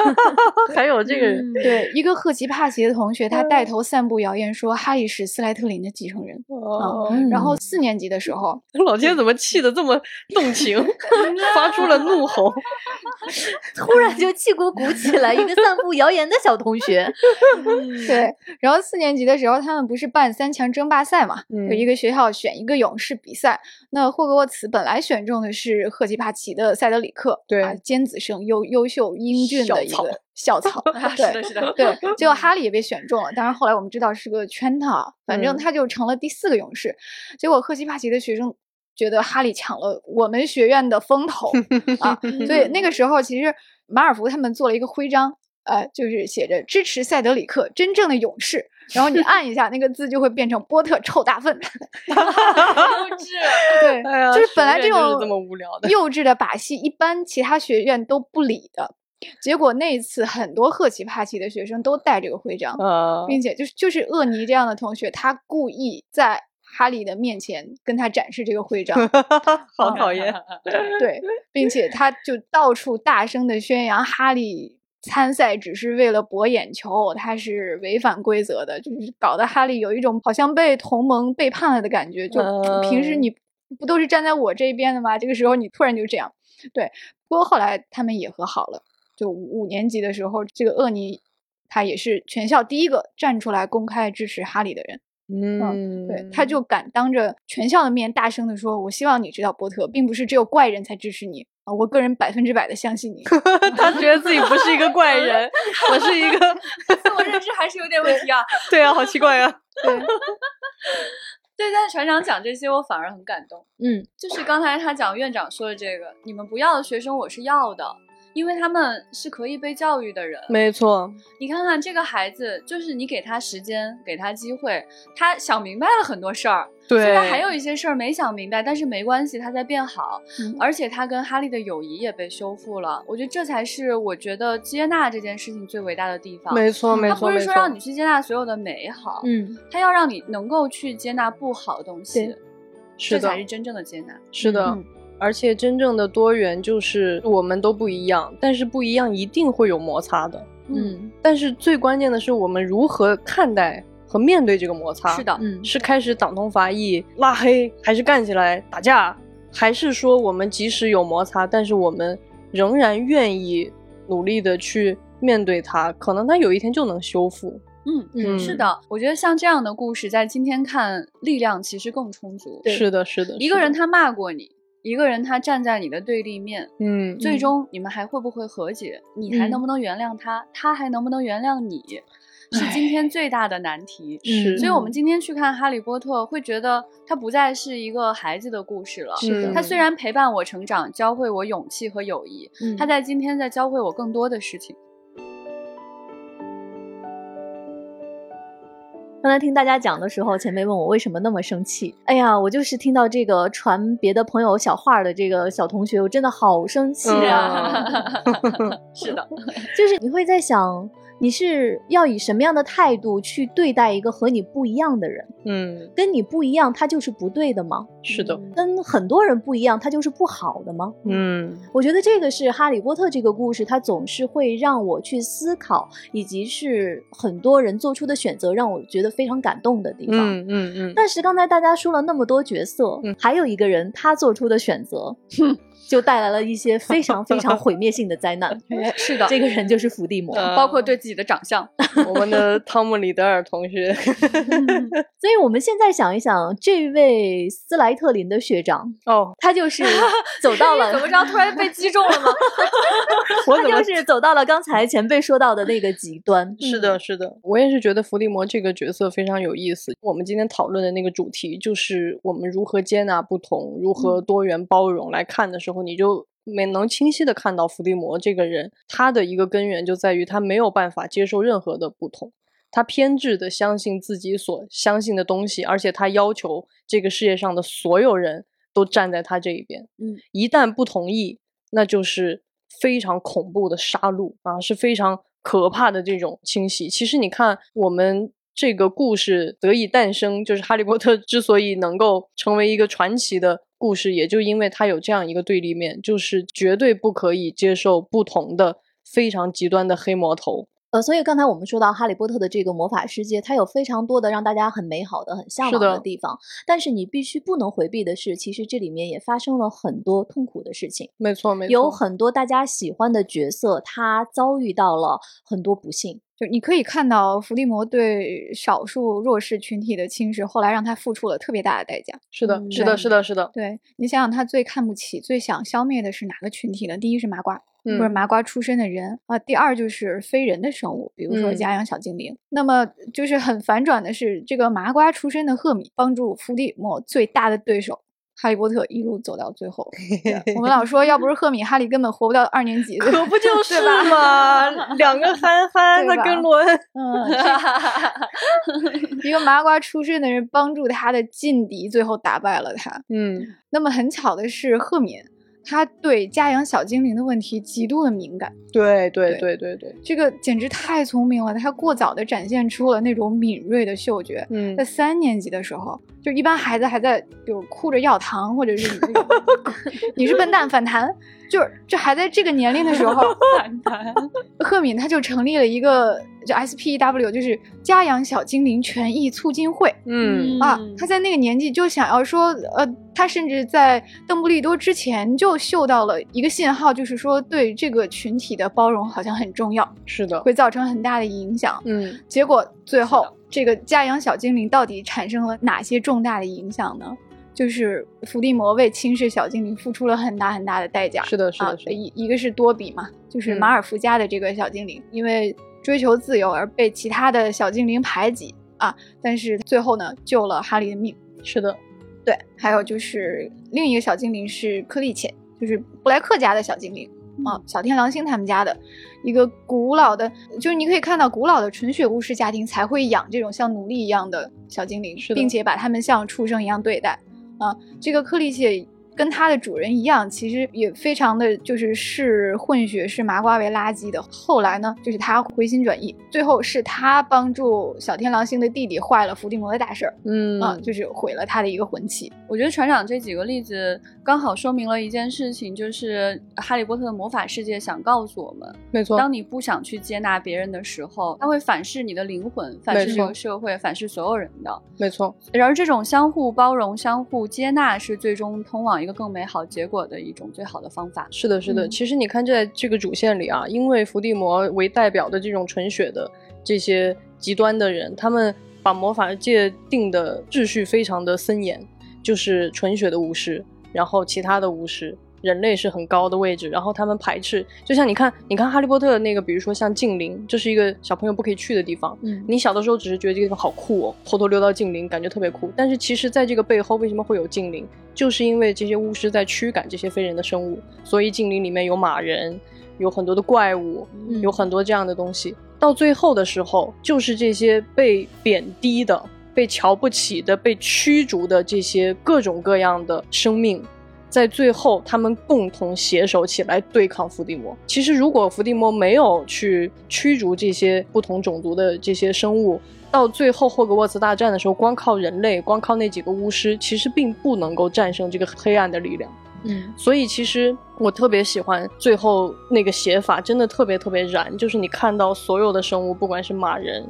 还有这个人，对，一个赫奇帕奇的同学，他带头散布谣言说哈利是斯莱特林的继承人。哦哦，嗯然后四年级的时候，老天怎么气得这么动情，发出了怒吼。突然就气鼓鼓起来，一个散布谣言的小同学。对，然后四年级的时候，他们不是办三强争霸赛嘛？嗯有一个学校选一个勇士比赛。那霍格沃茨本来选中的是赫奇帕奇的塞德里克，对啊，尖子生，优优秀英俊的一个校草。是对的，是的，对，结果哈利也被选中了，当然后来我们知道是个圈套，反正嗯他就成了第四个勇士。结果赫奇帕奇的学生觉得哈利抢了我们学院的风头 啊，所以那个时候其实马尔福他们做了一个徽章，呃，就是写着支持塞德里克，真正的勇士。然后你按一下那个字，就会变成波特臭大粪。幼稚。对，哎，就是本来这种学院就是这么无聊的。幼稚的把戏，一般其他学院都不理的。结果那一次，很多赫奇帕奇的学生都带这个徽章，呃，并且就是就是厄尼这样的同学，他故意在哈利的面前跟他展示这个徽章，好讨厌。对，并且他就到处大声的宣扬哈利参赛只是为了博眼球，他是违反规则的，就是搞得哈利有一种好像被同盟背叛了的感觉。就平时嗯你不都是站在我这边的吗？这个时候你突然就这样，对。不过后来他们也和好了，就五五年级的时候，这个厄尼他也是全校第一个站出来公开支持哈利的人。嗯，对，他就敢当着全校的面大声的说：“我希望你知道，波特，并不是只有怪人才支持你啊，我个人百分之百的相信你。他觉得自己不是一个怪人，我是一个，自我认知还是有点问题啊。对啊，好奇怪啊。对，对，但是船长讲这些，我反而很感动。嗯，就是刚才他讲院长说的这个，你们不要的学生我是要的，因为他们是可以被教育的人。没错，你看看这个孩子，就是你给他时间，给他机会，他想明白了很多事儿。对，现在还有一些事儿没想明白，但是没关系，他在变好，嗯而且他跟哈利的友谊也被修复了。我觉得这才是我觉得接纳这件事情最伟大的地方。没错，没错，他不。是说让你去接纳所有的美好，嗯，他要让你能够去接纳不好的东西，是的这才是真正的接纳。是的，嗯而且真正的多元就是我们都不一样，但是不一样一定会有摩擦的。嗯但是最关键的是我们如何看待和面对这个摩擦。是的，嗯，是开始党同伐异、拉黑，还是干起来打架，还是说我们即使有摩擦，但是我们仍然愿意努力的去面对它，可能它有一天就能修复。嗯嗯是的，我觉得像这样的故事，在今天看力量其实更充足。是的，是的，一个人他骂过你，一个人他站在你的对立面，嗯，最终你们还会不会和解？你还嗯能不能原谅他？他还能不能原谅你？是今天最大的难题。是所以，我们今天去看《哈利波特》，会觉得它不再是一个孩子的故事了。是的它虽然陪伴我成长，教会我勇气和友谊，嗯它在今天在教会我更多的事情。刚才听大家讲的时候，前辈问我为什么那么生气。哎呀，我就是听到这个传别的朋友小话的这个小同学，我真的好生气啊！是的，就是你会在想，你是要以什么样的态度去对待一个和你不一样的人？嗯，跟你不一样，他就是不对的吗？是的，跟很多人不一样，他就是不好的吗？嗯，我觉得这个是《哈利波特》这个故事，它总是会让我去思考，以及是很多人做出的选择，让我觉得非常感动的地方。嗯嗯嗯，但是刚才大家说了那么多角色，嗯还有一个人他做出的选择，就带来了一些非常非常毁灭性的灾难。哎是的，这个人就是伏地魔。呃包括对自己的长相。我们的汤姆·里德尔同学，所以我们现在想一想，这位斯莱特林的学长，哦，他就是走到了 怎么着，突然被击中了吗？他就是走到了刚才前辈说到的那个极端。是的，是的，我也是觉得伏地魔这个角色非常有意思。我们今天讨论的那个主题就是我们如何接纳不同，如何多元包容。来看的时候，你就没能清晰的看到伏地魔这个人，他的一个根源就在于他没有办法接受任何的不同。他偏执的相信自己所相信的东西，而且他要求这个世界上的所有人都站在他这一边。嗯，一旦不同意，那就是非常恐怖的杀戮啊，是非常可怕的这种清洗。其实你看，我们这个故事得以诞生，就是哈利波特之所以能够成为一个传奇的故事，也就因为它有这样一个对立面，就是绝对不可以接受不同的非常极端的黑魔头。呃，所以刚才我们说到哈利波特的这个魔法世界，它有非常多的让大家很美好的、很向往的的地方，但是你必须不能回避的是，其实这里面也发生了很多痛苦的事情。没错没错，有很多大家喜欢的角色，他遭遇到了很多不幸。就你可以看到伏地魔对少数弱势群体的轻视，后来让他付出了特别大的代价。是的嗯是的是的是的，对你想想，他最看不起、最想消灭的是哪个群体呢？第一是麻瓜，嗯或者麻瓜出身的人啊；第二就是非人的生物，比如说嗯家养小精灵。那么就是很反转的是，这个麻瓜出身的赫敏帮助伏地魔最大的对手。哈利波特一路走到最后，我们老说要不是赫敏，哈利根本活不到二年级。可不就是对吧嘛，两个憨憨，对吧他跟伦，嗯，这 一个麻瓜出身的人帮助他的劲敌，最后打败了他。嗯，那么很巧的是，赫敏他对家养小精灵的问题极度的敏感，对对对对对对，这个简直太聪明了。他过早的展现出了那种敏锐的嗅觉。嗯在三年级的时候，就一般孩子还在比如哭着要糖，或者是那种 你是笨蛋反弹，就是就还在这个年龄的时候，反弹。赫敏他就成立了一个就 SPEW，就是家养小精灵权益促进会。嗯啊，他在那个年纪就想要说，呃，他甚至在邓布利多之前就嗅到了一个信号，就是说对这个群体的包容好像很重要，是的，会造成很大的影响。嗯结果最后这个家养小精灵到底产生了哪些重大的影响呢？就是伏地魔为轻视小精灵付出了很大很大的代价。是的是啊的，是的，一一个是多比嘛，就是嗯马尔福家的这个小精灵，因为追求自由而被其他的小精灵排挤啊，但是最后呢救了哈利的命。是的，对，还有就是另一个小精灵是克利切，就是布莱克家的小精灵啊，小天狼星他们家的一个古老的，就是你可以看到古老的纯血巫师家庭才会养这种像奴隶一样的小精灵是，的并且把他们像畜生一样对待啊。这个克利切跟它的主人一样，其实也非常的就是视混血视麻瓜为垃圾的。后来呢，就是他回心转意，最后是他帮助小天狼星的弟弟坏了伏地魔的大事儿。嗯啊，就是毁了他的一个魂器。我觉得船长这几个例子刚好说明了一件事情，就是《哈利波特》的魔法世界想告诉我们，没错，当你不想去接纳别人的时候，他会反噬你的灵魂，反噬这个社会，反噬所有人的。没错，然而，这种相互包容、相互接纳，是最终通往一个更美好结果的一种最好的方法。是的，是的。嗯其实你看，在这个主线里啊，因为伏地魔为代表的这种纯血的这些极端的人，他们把魔法界定的秩序非常的森严，就是纯血的巫师，然后其他的巫师。人类是很高的位置，然后他们排斥，就像你看，你看哈利波特那个，比如说像禁灵，这是一个小朋友不可以去的地方。嗯你小的时候只是觉得这个地方好酷哦，偷偷溜到禁灵，感觉特别酷。但是其实，在这个背后，为什么会有禁灵？就是因为这些巫师在驱赶这些非人的生物，所以禁灵里面有马人，有很多的怪物，嗯有很多这样的东西。到最后的时候，就是这些被贬低的、被瞧不起的、被驱逐的这些各种各样的生命。在最后，他们共同携手起来对抗伏地魔。其实，如果伏地魔没有去驱逐这些不同种族的这些生物，到最后霍格沃茨大战的时候，光靠人类，光靠那几个巫师，其实并不能够战胜这个黑暗的力量。嗯所以其实我特别喜欢最后那个写法，真的特别特别燃。就是你看到所有的生物，不管是马人，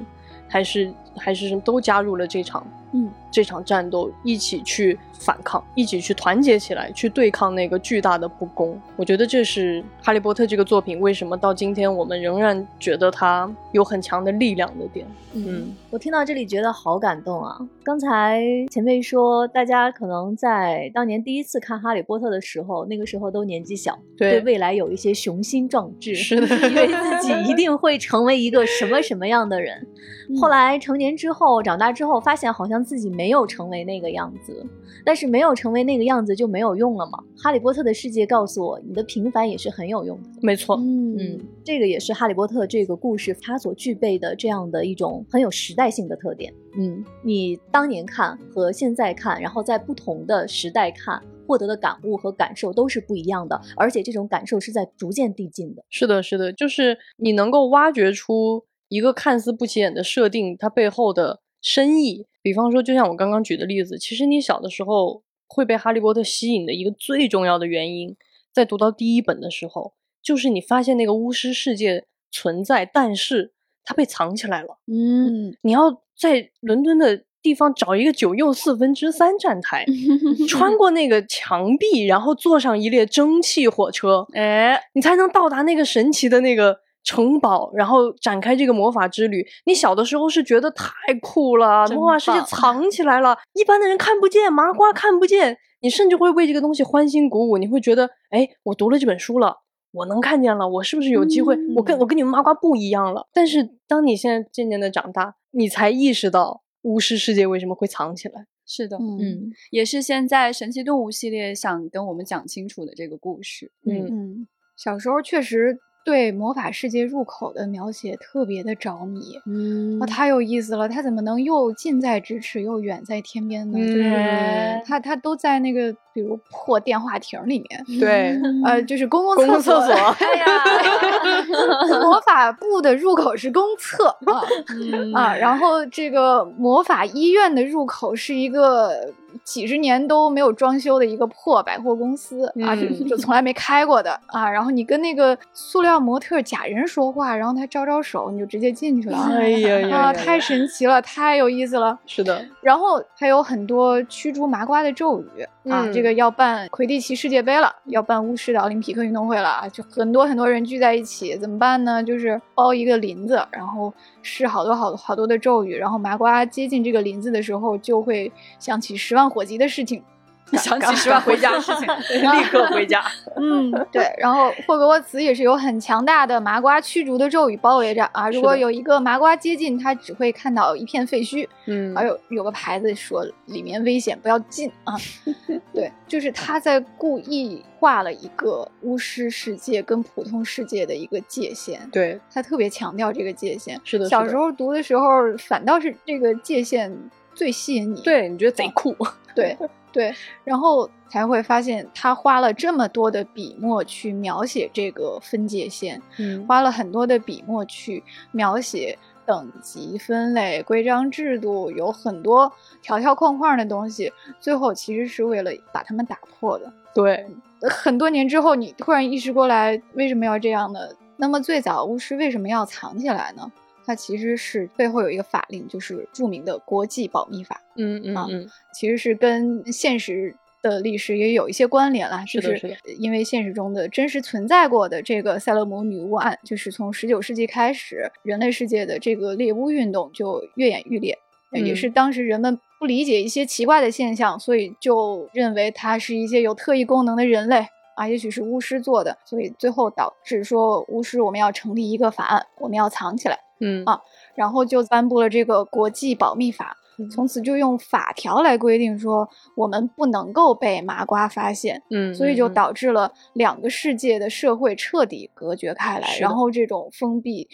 还是还是什么，都加入了这场嗯这场战斗，一起去反抗，一起去团结起来，去对抗那个巨大的不公。我觉得这是《哈利波特》这个作品为什么到今天我们仍然觉得它有很强的力量的点。嗯，我听到这里觉得好感动啊！刚才前辈说，大家可能在当年第一次看《哈利波特》的时候，那个时候都年纪小，对未来有一些雄心壮志，是的以为自己一定会成为一个什么什么样的人。后来成年之后，长大之后，发现好像自己没有成为那个样子，但是没有成为那个样子就没有用了嘛。哈利波特的世界告诉我，你的平凡也是很有用的。没错，嗯，这个也是《哈利波特》这个故事它所具备的这样的一种很有时代性的特点。嗯，你当年看和现在看，然后在不同的时代看，获得的感悟和感受都是不一样的，而且这种感受是在逐渐递进的。是的，是的，就是你能够挖掘出一个看似不起眼的设定，它背后的深意。比方说，就像我刚刚举的例子，其实你小的时候会被哈利波特吸引的一个最重要的原因，在读到第一本的时候，就是你发现那个巫师世界存在，但是它被藏起来了。嗯，嗯，你要在伦敦的地方找一个九又四分之三站台，穿过那个墙壁，然后坐上一列蒸汽火车，哎，你才能到达那个神奇的那个城堡，然后展开这个魔法之旅。你小的时候是觉得太酷了，魔法世界藏起来了，一般的人看不见，麻瓜看不见，你甚至会为这个东西欢欣鼓舞。你会觉得，哎，我读了这本书了。我能看见了，我是不是有机会？我跟嗯我跟你们麻瓜不一样了。但是当你现在渐渐的长大，你才意识到巫师世界为什么会藏起来。是的，嗯嗯也是现在神奇动物系列想跟我们讲清楚的这个故事。嗯嗯，小时候确实对魔法世界入口的描写特别的着迷。嗯啊，太有意思了！他怎么能又近在咫尺又远在天边呢？就是嗯他他都在那个比如破电话亭里面，对，呃，就是公共公共厕厕所哎呀，魔法部的入口是公厕啊嗯啊，然后这个魔法医院的入口是一个几十年都没有装修的一个破百货公司啊，就嗯就从来没开过的啊。然后你跟那个塑料模特假人说话，然后他招招手，你就直接进去了。哎呀呀太神奇了，太有意思了。是的，然后还有很多驱逐麻瓜的咒语啊，嗯这个要办魁地奇世界杯了，要办巫师的奥林匹克运动会了啊，就很多很多人聚在一起，怎么办呢？就是包一个林子，然后是好多好好多的咒语，然后麻瓜接近这个林子的时候，就会想起十万火急的事情。想起十万回家的事情，立刻回家。嗯，对。然后霍格沃茨也是有很强大的麻瓜驱逐的咒语包围着啊，如果有一个麻瓜接近，他只会看到一片废墟。嗯还有有个牌子说里面危险，不要进啊。对，就是他在故意画了一个巫师世界跟普通世界的一个界限，对，他特别强调这个界限。是的，是的小时候读的时候，反倒是这个界限最吸引你。对，你觉得贼酷。对对，然后才会发现他花了这么多的笔墨去描写这个分界线，嗯花了很多的笔墨去描写等级分类、规章制度，有很多条条框框的东西，最后其实是为了把它们打破的。对，呃很多年之后，你突然意识过来为什么要这样呢？那么最早巫师为什么要藏起来呢？它其实是背后有一个法令，就是著名的国际保密法。啊嗯嗯嗯，其实是跟现实的历史也有一些关联啦，就是因为现实中的真实存在过的这个塞勒姆女巫案，就是从十九世纪开始，人类世界的这个猎巫运动就越演愈烈，呃也嗯是当时人们不理解一些奇怪的现象，所以就认为它是一些有特异功能的人类。啊，也许是巫师做的，所以最后导致说巫师我们要成立一个法案，我们要藏起来。嗯。啊然后就颁布了这个国际保密法，嗯。从此就用法条来规定说我们不能够被麻瓜发现，嗯，所以就嗯导致了两个世界的社会彻底隔绝开来，然后这种封闭、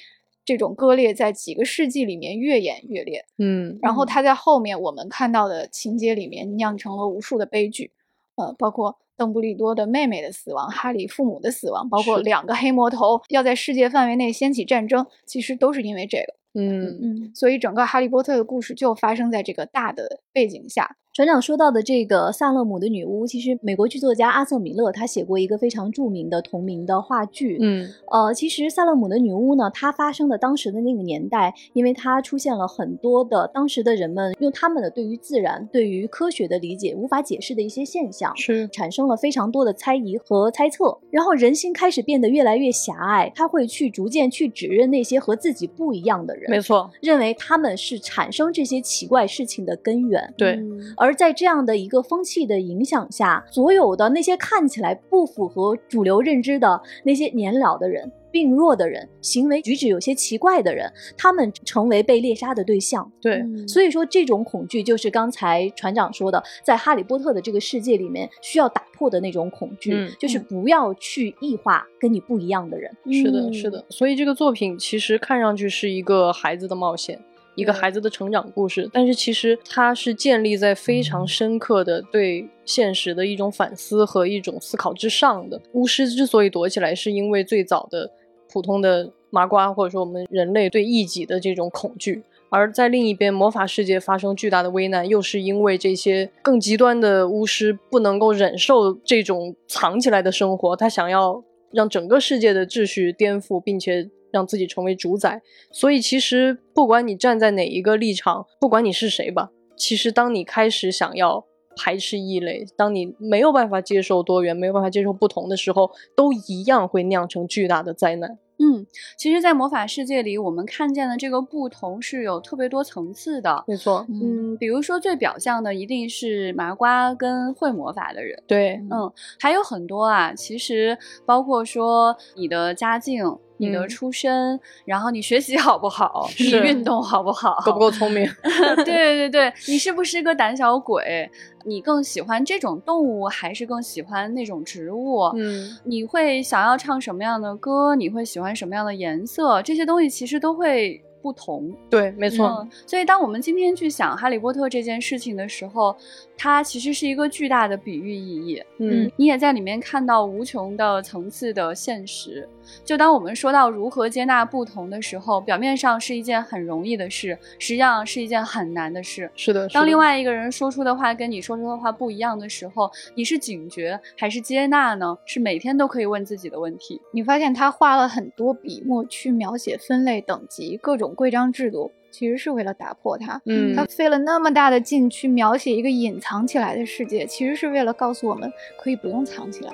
这种割裂在几个世纪里面越演越烈，嗯。然后它在后面我们看到的情节里面酿成了无数的悲剧，呃，包括。邓布利多的妹妹的死亡，哈利父母的死亡，包括两个黑魔头要在世界范围内掀起战争，其实都是因为这个。嗯嗯，所以整个《哈利波特》的故事就发生在这个大的背景下。船长说到的这个萨勒姆的女巫，其实美国剧作家阿瑟·米勒他写过一个非常著名的同名的话剧。嗯呃，其实萨勒姆的女巫呢，它发生的当时的那个年代，因为它出现了很多的当时的人们用他们的对于自然、对于科学的理解无法解释的一些现象，是产生了非常多的猜疑和猜测，然后人心开始变得越来越狭隘，他会去逐渐去指认那些和自己不一样的人，没错，认为他们是产生这些奇怪事情的根源。对，嗯而在这样的一个风气的影响下，所有的那些看起来不符合主流认知的那些年老的人、病弱的人、行为举止有些奇怪的人，他们成为被猎杀的对象。对，嗯所以说，这种恐惧就是刚才船长说的，在哈利波特的这个世界里面需要打破的那种恐惧，嗯就是不要去异化跟你不一样的人。是的，是的。所以这个作品其实看上去是一个孩子的冒险。一个孩子的成长故事，但是其实它是建立在非常深刻的对现实的一种反思和一种思考之上的。巫师之所以躲起来，是因为最早的普通的麻瓜或者说我们人类对异己的这种恐惧，而在另一边，魔法世界发生巨大的危难，又是因为这些更极端的巫师不能够忍受这种藏起来的生活，他想要让整个世界的秩序颠覆，并且让自己成为主宰。所以，其实不管你站在哪一个立场，不管你是谁吧，其实当你开始想要排斥异类，当你没有办法接受多元，没有办法接受不同的时候，都一样会酿成巨大的灾难。嗯，其实，在魔法世界里，我们看见的这个不同是有特别多层次的。没错，嗯，比如说最表象的一定是麻瓜跟会魔法的人，对，嗯，还有很多啊，其实包括说你的家境。你的出身，然后你学习好不好？你运动好不好？够不够聪明？对对对，你是不是个胆小鬼？你更喜欢这种动物，还是更喜欢那种植物？嗯，你会想要唱什么样的歌？你会喜欢什么样的颜色？这些东西其实都会。不同，对，没错。所以，当我们今天去想《哈利波特》这件事情的时候，它其实是一个巨大的比喻意义。嗯，你也在里面看到无穷的层次的现实。就当我们说到如何接纳不同的时候，表面上是一件很容易的事，实际上是一件很难的事。是的。当另外一个人说出的话跟你说出的话不一样的时候，你是警觉还是接纳呢？是每天都可以问自己的问题。你发现他花了很多笔墨去描写分类等级各种。规章制度其实是为了打破它，嗯，他费了那么大的劲去描写一个隐藏起来的世界，其实是为了告诉我们可以不用藏起来。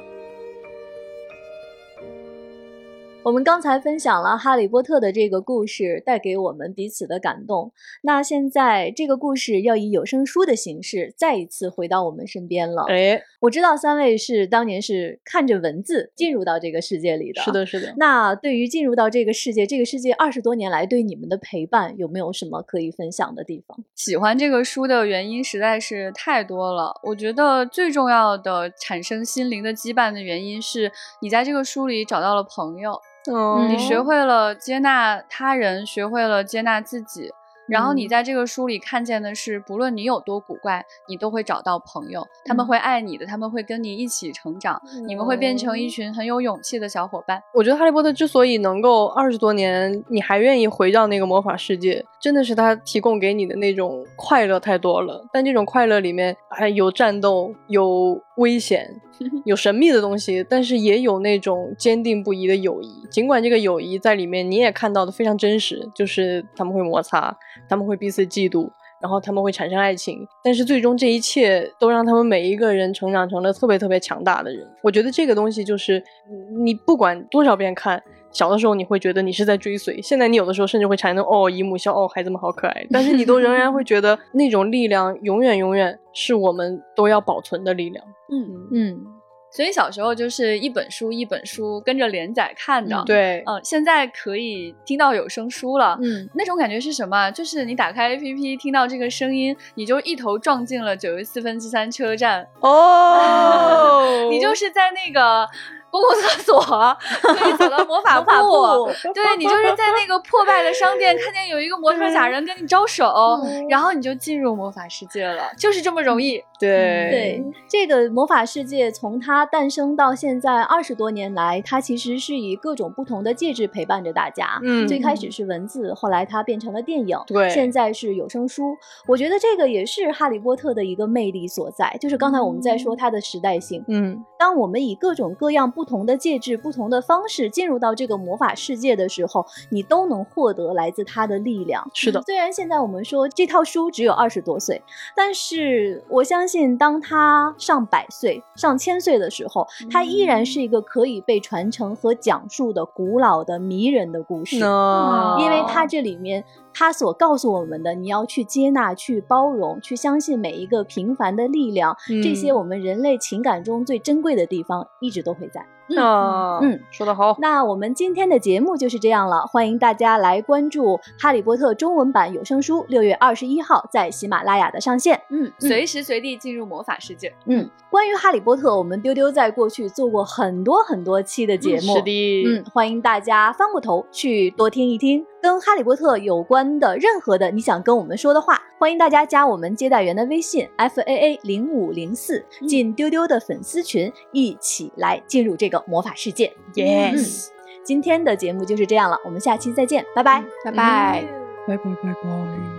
我们刚才分享了《哈利波特》的这个故事带给我们彼此的感动，那现在这个故事要以有声书的形式再一次回到我们身边了。哎，我知道三位是当年是看着文字进入到这个世界里的。是的，是的。那对于进入到这个世界，这个世界二十多年来对你们的陪伴，有没有什么可以分享的地方？喜欢这个书的原因实在是太多了。我觉得最重要的产生心灵的羁绊的原因是你在这个书里找到了朋友。你学会了接纳他人，学会了接纳自己。然后你在这个书里看见的是，不论你有多古怪，你都会找到朋友，他们会爱你的，他们会跟你一起成长，你们会变成一群很有勇气的小伙伴。我觉得哈利波特之所以能够二十多年，你还愿意回到那个魔法世界，真的是他提供给你的那种快乐太多了。但这种快乐里面还有战斗，有危险，有神秘的东西，但是也有那种坚定不移的友谊。尽管这个友谊在里面你也看到的非常真实，就是他们会摩擦。他们会彼此嫉妒，然后他们会产生爱情，但是最终这一切都让他们每一个人成长成了特别特别强大的人。我觉得这个东西就是你不管多少遍看，小的时候你会觉得你是在追随，现在你有的时候甚至会产生哦姨母笑哦孩子们好可爱，但是你都仍然会觉得那种力量永远永远是我们都要保存的力量。嗯嗯。所以小时候就是一本书一本书跟着连载看的，对，嗯，现在可以听到有声书了，嗯，那种感觉是什么？就是你打开 APP 听到这个声音，你就一头撞进了九十四分之三车站哦，你就是在那个。公共厕所，可以走到魔法部，对你就是在那个破败的商店看见有一个模特假人跟你招手，然后你就进入魔法世界了，就是这么容易。对对，这个魔法世界从它诞生到现在二十多年来，它其实是以各种不同的介质陪伴着大家。嗯，最开始是文字，后来它变成了电影，对，现在是有声书。我觉得这个也是哈利波特的一个魅力所在，就是刚才我们在说它的时代性。嗯，当我们以各种各样不同的介质、不同的方式进入到这个魔法世界的时候，你都能获得来自它的力量。是的，虽然现在我们说这套书只有二十多岁，但是我相信，当他上百岁、上千岁的时候，他依然是一个可以被传承和讲述的古老的、迷人的故事。因为他这里面。他所告诉我们的，你要去接纳、去包容、去相信每一个平凡的力量，这些我们人类情感中最珍贵的地方，一直都会在。嗯嗯，说得好。那我们今天的节目就是这样了，欢迎大家来关注《哈利波特》中文版有声书，六月二十一号在喜马拉雅的上线。嗯，随时随地进入魔法世界。嗯，关于《哈利波特》，我们丢丢在过去做过很多很多期的节目。是的。嗯，欢迎大家翻过头去多听一听，跟《哈利波特》有关的任何的你想跟我们说的话，欢迎大家加我们接待员的微信 f a a 零五零四，进丢丢的粉丝群，一起来进入这个。魔法世界，yes，今天的节目就是这样了，我们下期再见，拜拜，拜拜，拜拜拜拜。